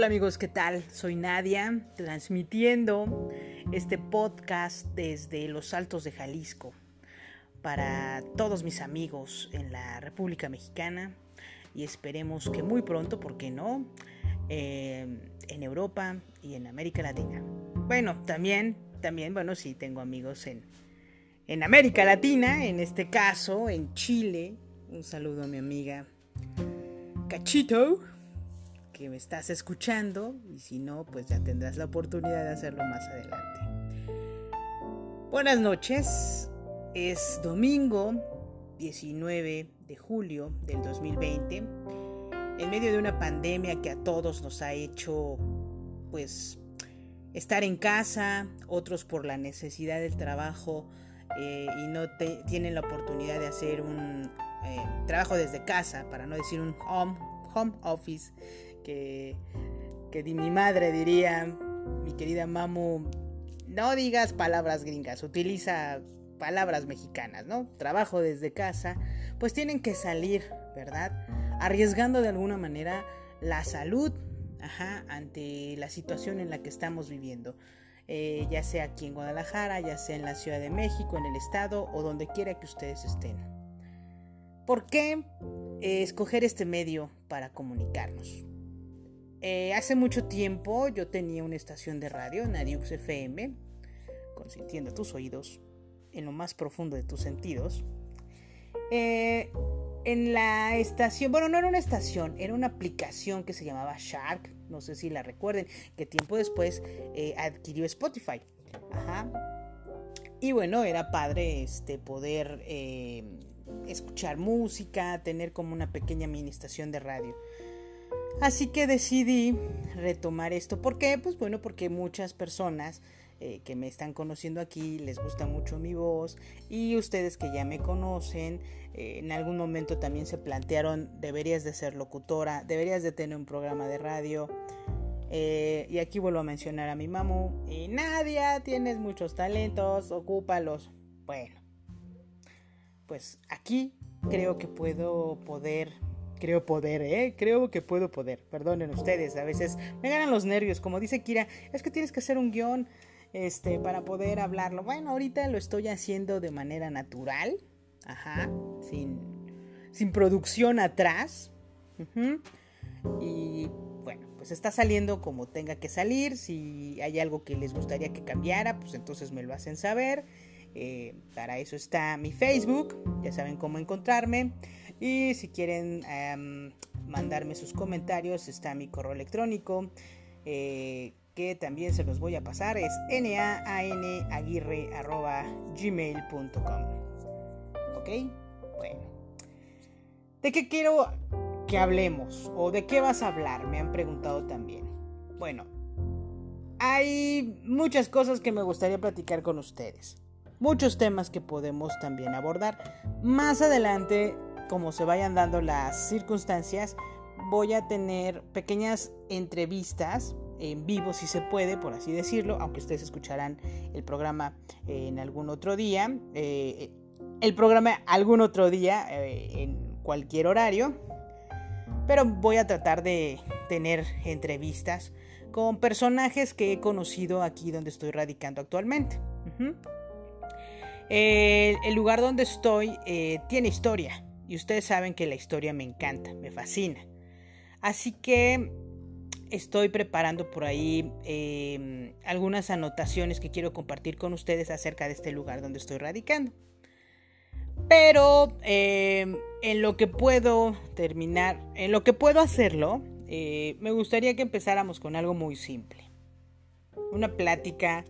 Hola amigos, ¿qué tal? Soy Nadia, transmitiendo este podcast desde los Altos de Jalisco para todos mis amigos en la República Mexicana y esperemos que muy pronto, ¿por qué no? Eh, en Europa y en América Latina. Bueno, también, también, bueno, sí, tengo amigos en, en América Latina, en este caso, en Chile. Un saludo a mi amiga Cachito que me estás escuchando y si no, pues ya tendrás la oportunidad de hacerlo más adelante. Buenas noches, es domingo 19 de julio del 2020, en medio de una pandemia que a todos nos ha hecho pues estar en casa, otros por la necesidad del trabajo eh, y no tienen la oportunidad de hacer un eh, trabajo desde casa, para no decir un home, home office que, que mi madre diría, mi querida Mamu, no digas palabras gringas, utiliza palabras mexicanas, ¿no? Trabajo desde casa, pues tienen que salir, ¿verdad? Arriesgando de alguna manera la salud, ante la situación en la que estamos viviendo. Eh, ya sea aquí en Guadalajara, ya sea en la Ciudad de México, en el estado o donde quiera que ustedes estén. ¿Por qué eh, escoger este medio para comunicarnos? Eh, hace mucho tiempo yo tenía una estación de radio, Nariux FM, consintiendo tus oídos en lo más profundo de tus sentidos. Eh, en la estación, bueno, no era una estación, era una aplicación que se llamaba Shark, no sé si la recuerden, que tiempo después eh, adquirió Spotify. Ajá. Y bueno, era padre este, poder escuchar música, tener como una pequeña mini estación de radio. Así que decidí retomar esto. ¿Por qué? Pues bueno, porque muchas personas eh, que me están conociendo aquí les gusta mucho mi voz y ustedes que ya me conocen eh, en algún momento también se plantearon deberías de ser locutora, deberías de tener un programa de radio. Eh, y aquí vuelvo a mencionar a mi mamu. Y Nadia, tienes muchos talentos, ocúpalos. Bueno, pues aquí creo que puedo poder Creo poder, ¿eh? Creo que puedo poder. Perdonen ustedes, a veces me ganan los nervios. Como dice Kira, es que tienes que hacer un guion este, para poder hablarlo. Bueno, ahorita lo estoy haciendo de manera natural. Ajá. Sin, sin producción atrás. Y bueno, pues está saliendo como tenga que salir. Si hay algo que les gustaría que cambiara, pues entonces me lo hacen saber. Eh, para eso está mi Facebook. Ya saben cómo encontrarme. Y si quieren em, mandarme sus comentarios, está mi correo electrónico, eh, que también se los voy a pasar, es naanaguirre.gmail.com. ¿Ok? Bueno. ¿De qué quiero que hablemos? ¿O de qué vas a hablar? Me han preguntado también. Bueno, hay muchas cosas que me gustaría platicar con ustedes. Muchos temas que podemos también abordar. Más adelante como se vayan dando las circunstancias, voy a tener pequeñas entrevistas en vivo si se puede, por así decirlo, aunque ustedes escucharán el programa en algún otro día, eh, el programa algún otro día eh, en cualquier horario, pero voy a tratar de tener entrevistas con personajes que he conocido aquí donde estoy radicando actualmente. el, lugar donde estoy eh, tiene historia, y ustedes saben que la historia me encanta, me fascina. Así que estoy preparando por ahí em, algunas anotaciones que quiero compartir con ustedes acerca de este lugar donde estoy radicando. Pero em, en lo que puedo terminar, en lo que puedo hacerlo, eh, me gustaría que empezáramos con algo muy simple. Una plática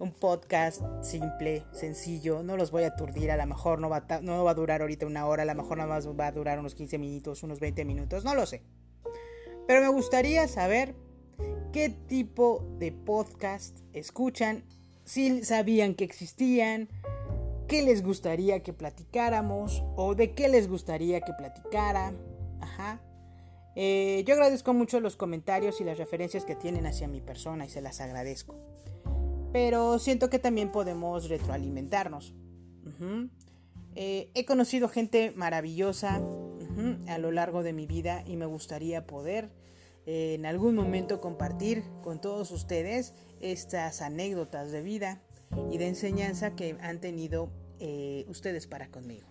un podcast simple, sencillo, no los voy a aturdir, a lo mejor no va, a, no va a durar ahorita una hora, a lo mejor nada más va a durar unos 15 minutos, unos 20 minutos, no lo sé. Pero me gustaría saber qué tipo de podcast escuchan, si sabían que existían, qué les gustaría que platicáramos o de qué les gustaría que platicara. Ajá. Eh, yo agradezco mucho los comentarios y las referencias que tienen hacia mi persona y se las agradezco pero siento que también podemos retroalimentarnos. Eh, he conocido gente maravillosa a lo largo de mi vida y me gustaría poder en algún momento compartir con todos ustedes estas anécdotas de vida y de enseñanza que han tenido eh, ustedes para conmigo.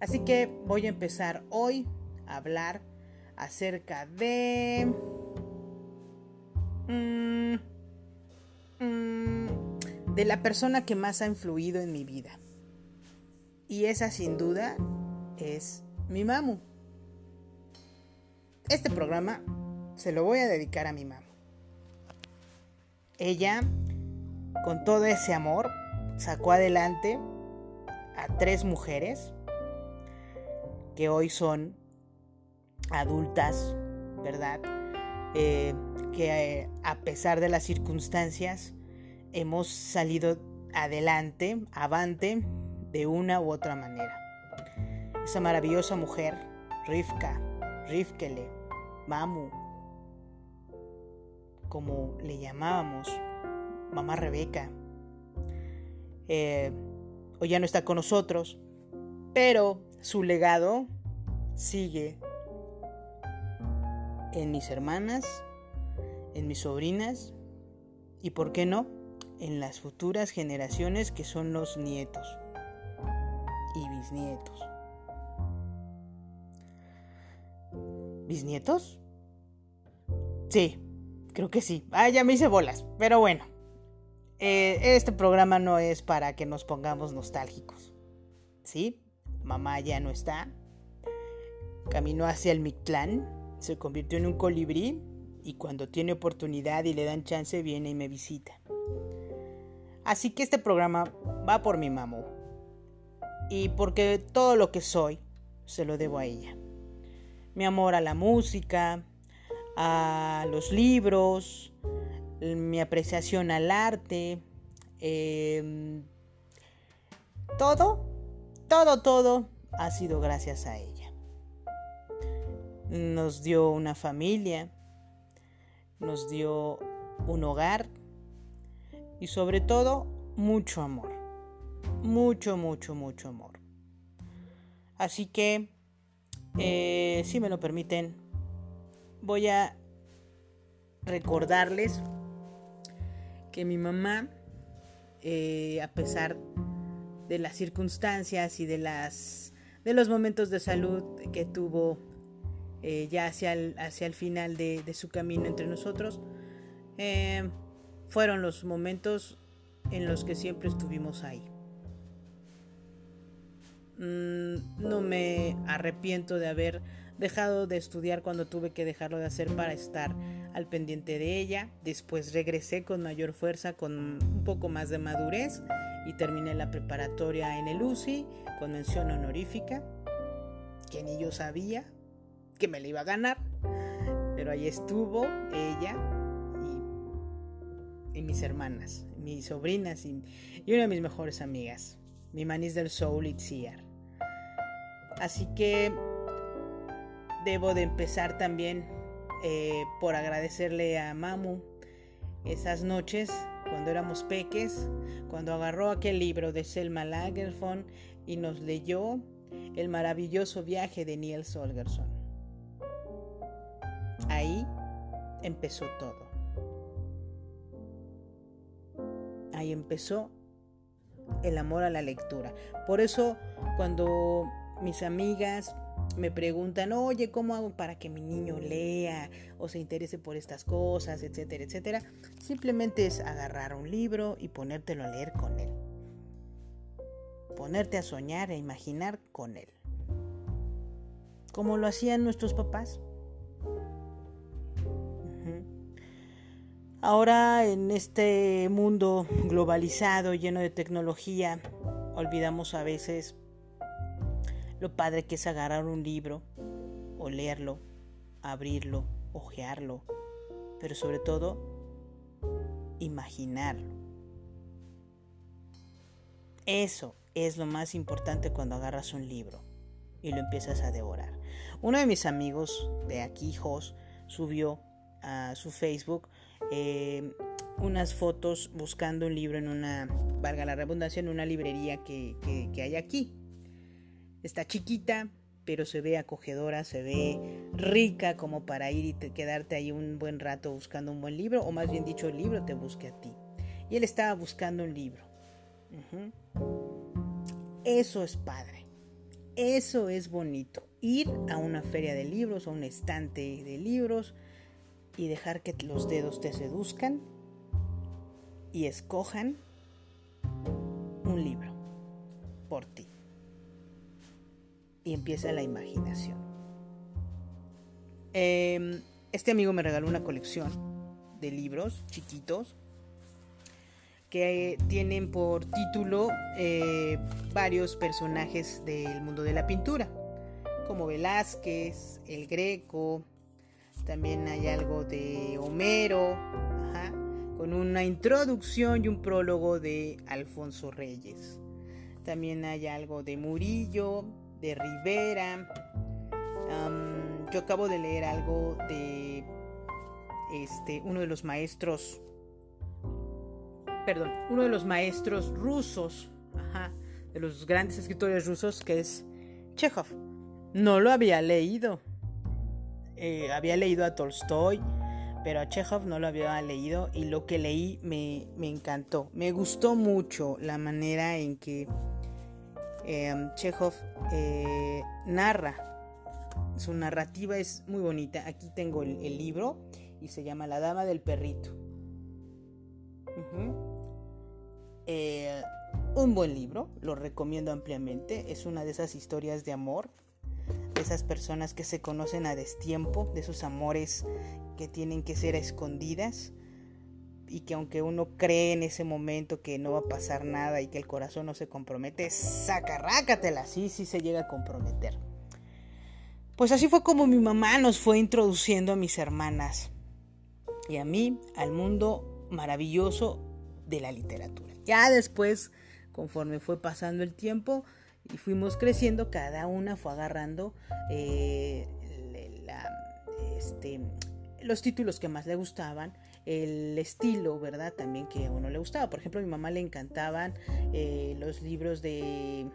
Así que voy a empezar hoy a hablar acerca de... Mm, mm, de la persona que más ha influido en mi vida. Y esa sin duda es mi mamu. Este programa se lo voy a dedicar a mi mamu. Ella, con todo ese amor, sacó adelante a tres mujeres que hoy son adultas, ¿verdad? Eh, que eh, a pesar de las circunstancias hemos salido adelante, avante, de una u otra manera. Esa maravillosa mujer, Rivka, Rivkele, Mamu, como le llamábamos, mamá Rebeca, eh, hoy ya no está con nosotros, pero su legado sigue en mis hermanas, en mis sobrinas y, ¿por qué no?, en las futuras generaciones que son los nietos y bisnietos. ¿Bisnietos? Sí, creo que sí. Ah, ya me hice bolas, pero bueno. Eh, este programa no es para que nos pongamos nostálgicos. ¿Sí? Mamá ya no está. Caminó hacia el Mictlán, se convirtió en un colibrí y cuando tiene oportunidad y le dan chance viene y me visita. Así que este programa va por mi mamá y porque todo lo que soy se lo debo a ella. Mi amor a la música, a los libros, mi apreciación al arte, em, todo, todo, todo ha sido gracias a ella. Nos dio una familia, nos dio un hogar y sobre todo mucho amor. Mucho, mucho, mucho amor. Así que, eh, si me lo permiten, voy a recordarles que mi mamá, eh, a pesar de las circunstancias y de las de los momentos de salud que tuvo eh, ya hacia el, hacia el final de, su camino entre nosotros, eh, fueron los momentos en los que siempre estuvimos ahí. Mm, no me arrepiento de haber dejado de estudiar cuando tuve que dejarlo de hacer para estar al pendiente de ella. Después regresé con mayor fuerza, con un poco más de madurez y terminé la preparatoria en el UCI con mención honorífica, que ni yo sabía me la iba a ganar. Pero ahí estuvo ella y, mis hermanas, mis sobrinas y, una de mis mejores amigas, mi manis del soul Itziar. Así que debo de empezar también eh, por agradecerle a Mamu esas noches cuando éramos peques, cuando agarró aquel libro de Selma Lagerfeld y nos leyó El maravilloso viaje de Niels Holgersson. Empezó todo. Ahí empezó el amor a la lectura. Por eso cuando mis amigas me preguntan, oye, ¿cómo hago para que mi niño lea o se interese por estas cosas, etcétera, etcétera? Simplemente es agarrar un libro y ponértelo a leer con él. Ponerte a soñar e imaginar con él. Como lo hacían nuestros papás. Ahora en este mundo globalizado, lleno de tecnología, olvidamos a veces lo padre que es agarrar un libro o leerlo, abrirlo, ojearlo, pero sobre todo imaginarlo. Eso es lo más importante cuando agarras un libro y lo empiezas a devorar. Uno de mis amigos de aquí, Jos, subió a su Facebook eh, unas fotos buscando un libro en una, valga la redundancia, en una librería que, que hay aquí. Está chiquita, pero se ve acogedora, se ve rica como para ir y quedarte ahí un buen rato buscando un buen libro, o más bien dicho, el libro te busque a ti. Y él estaba buscando un libro. Eso es padre. Eso es bonito. Ir a una feria de libros, a un estante de libros y dejar que los dedos te seduzcan y escojan un libro por ti. Y empieza la imaginación. Em, este amigo me regaló una colección de libros chiquitos que tienen por título eh, varios personajes del mundo de la pintura, como Velázquez, el Greco, también hay algo de Homero, con una introducción y un prólogo de Alfonso Reyes. También hay algo de Murillo, de Rivera. yo acabo de leer algo de este, uno de los maestros, perdón, uno de los maestros rusos, de los grandes escritores rusos, que es Chekhov. No lo había leído. Eh, había leído a Tolstoy, pero a Chekhov no lo había leído y lo que leí me, encantó. Me gustó mucho la manera en que em, Chekhov eh, narra. Su narrativa es muy bonita. Aquí tengo el, libro y se llama La Dama del Perrito. Eh, un buen libro, lo recomiendo ampliamente. Es una de esas historias de amor, esas personas que se conocen a destiempo, de esos amores que tienen que ser escondidas y que aunque uno cree en ese momento que no va a pasar nada y que el corazón no se compromete, sacarrácatela, sí, sí se llega a comprometer. Pues así fue como mi mamá nos fue introduciendo a mis hermanas y a mí al mundo maravilloso de la literatura. Ya después, conforme fue pasando el tiempo y fuimos creciendo, cada una fue agarrando eh, este, los títulos que más le gustaban, el estilo, ¿verdad? También que a uno le gustaba. Por ejemplo, a mi mamá le encantaban eh, los libros de...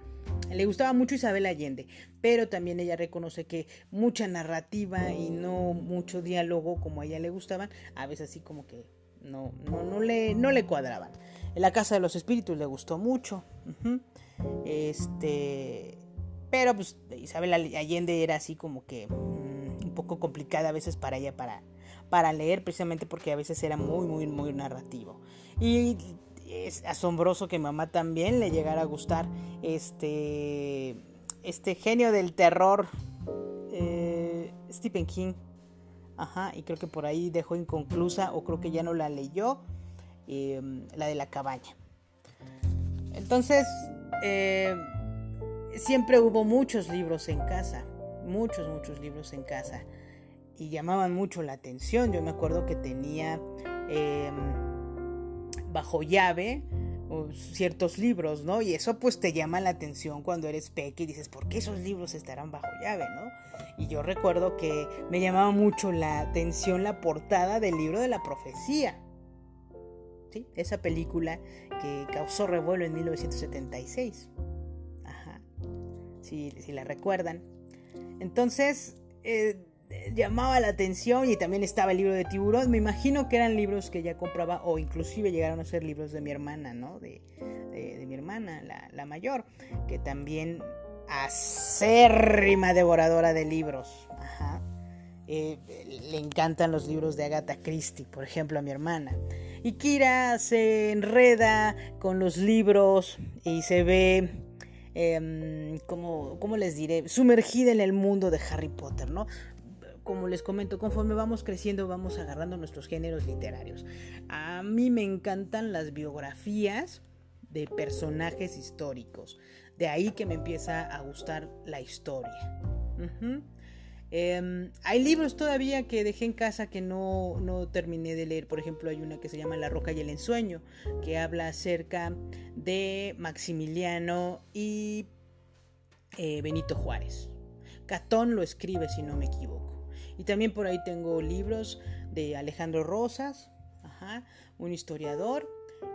Le gustaba mucho Isabel Allende, pero también ella reconoce que mucha narrativa y no mucho diálogo como a ella le gustaban, a veces así como que no, no, le, no le cuadraban. La Casa de los Espíritus le gustó mucho. Este, pero pues Isabel Allende era así como que mm, un poco complicada a veces para ella para, para leer, precisamente porque a veces era muy, muy, muy narrativo. Y es asombroso que mamá también le llegara a gustar este, este genio del terror, eh, Stephen King. Ajá, y creo que por ahí dejó inconclusa, o creo que ya no la leyó, em, la de la cabaña. Entonces, eh, siempre hubo muchos libros en casa, muchos, muchos libros en casa y llamaban mucho la atención. Yo me acuerdo que tenía em, bajo llave ciertos libros, ¿no? Y eso pues te llama la atención cuando eres peque y dices, ¿por qué esos libros estarán bajo llave, ¿no? Y yo recuerdo que me llamaba mucho la atención la portada del libro de la profecía. Esa película que causó revuelo en 1976. Ajá. Si, si la recuerdan. Entonces, eh, llamaba la atención y también estaba el libro de tiburón. Me imagino que eran libros que ella compraba o inclusive llegaron a ser libros de mi hermana, ¿no? De, mi hermana, la, mayor, que también acérrima devoradora de libros. Ajá. Eh, le encantan los libros de Agatha Christie, por ejemplo, a mi hermana. Y Kira se enreda con los libros y se ve, eh, como, ¿cómo les diré? Sumergida en el mundo de Harry Potter, ¿no? como les comento, conforme vamos creciendo vamos agarrando nuestros géneros literarios. A mí me encantan las biografías de personajes históricos. De ahí que me empieza a gustar la historia. Em, hay libros todavía que dejé en casa que no, terminé de leer. Por ejemplo, hay una que se llama La Roca y el Ensueño, que habla acerca de Maximiliano y eh, Benito Juárez. Catón lo escribe, si no me equivoco. Y también por ahí tengo libros de Alejandro Rosas, un historiador.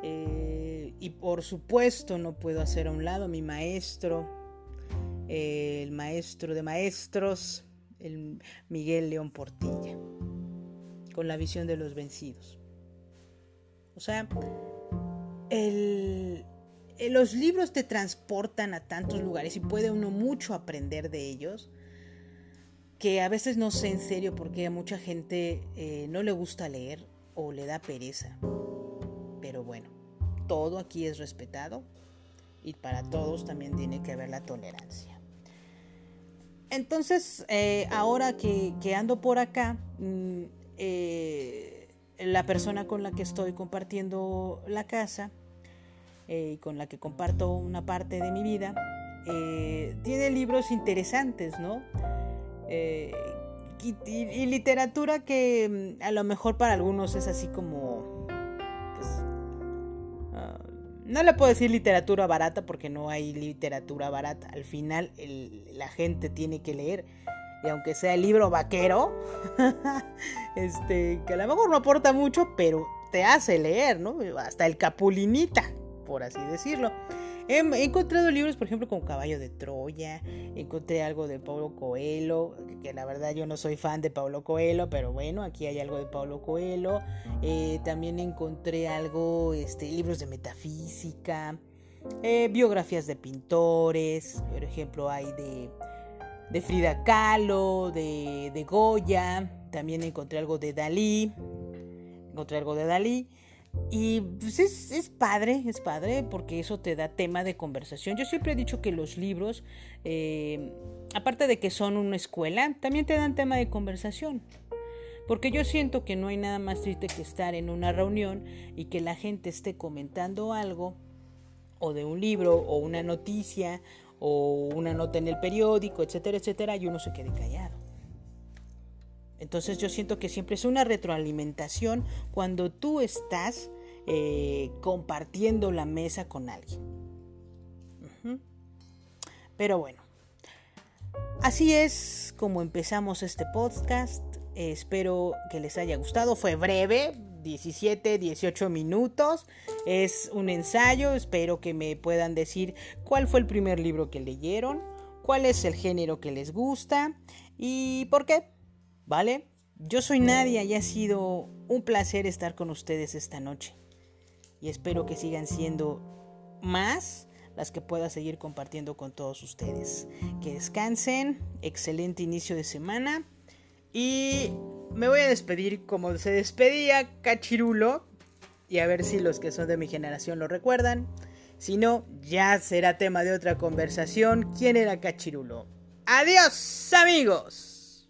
Eh, y por supuesto no puedo hacer a un lado mi maestro, el maestro de maestros, el Miguel León Portilla, con la visión de los vencidos. O sea, los libros te transportan a tantos lugares y puede uno mucho aprender de ellos que a veces no sé en serio porque a mucha gente eh, no le gusta leer o le da pereza. Pero bueno, todo aquí es respetado y para todos también tiene que haber la tolerancia. Entonces, eh, ahora que, ando por acá, mm, eh, la persona con la que estoy compartiendo la casa y con la que comparto una parte de mi vida, tiene libros interesantes, ¿no? Eh, y, literatura que mm, a lo mejor para algunos es así como... Pues, ah, no le puedo decir literatura barata porque no hay literatura barata. Al final la gente tiene que leer. Y aunque sea el libro vaquero, este, que a lo mejor no aporta mucho, pero te hace leer, ¿no? Hasta el Capulinita, por así decirlo. He, encontrado libros, por ejemplo, como Caballo de Troya, encontré algo de Pablo Coelho, que la verdad yo no soy fan de Pablo Coelho, pero bueno, aquí hay algo de Pablo Coelho. Eh, también encontré algo, este, libros de metafísica, eh, biografías de pintores, por ejemplo, hay de, de Frida Kahlo, de, de Goya, también encontré algo de Dalí, encontré algo de Dalí. Y pues es, padre, es padre porque eso te da tema de conversación. Yo siempre he dicho que los libros, eh, aparte de que son una escuela, también te dan tema de conversación. Porque yo siento que no hay nada más triste que estar en una reunión y que la gente esté comentando algo, o de un libro, o una noticia, o una nota en el periódico, etcétera, etcétera, y uno se quede callado. Entonces yo siento que siempre es una retroalimentación cuando tú estás eh, compartiendo la mesa con alguien. Pero bueno, así es como empezamos este podcast. espero que les haya gustado. Fue breve, 17, 18 minutos. Es un ensayo. Espero que me puedan decir cuál fue el primer libro que leyeron, cuál es el género que les gusta y por qué. ¿Vale? Yo soy Nadia y ha sido un placer estar con ustedes esta noche. Y espero que sigan siendo más las que pueda seguir compartiendo con todos ustedes. Que descansen, excelente inicio de semana. Y me voy a despedir como se despedía Cachirulo. Y a ver si los que son de mi generación lo recuerdan. Si no, ya será tema de otra conversación. ¿Quién era Cachirulo? Adiós amigos.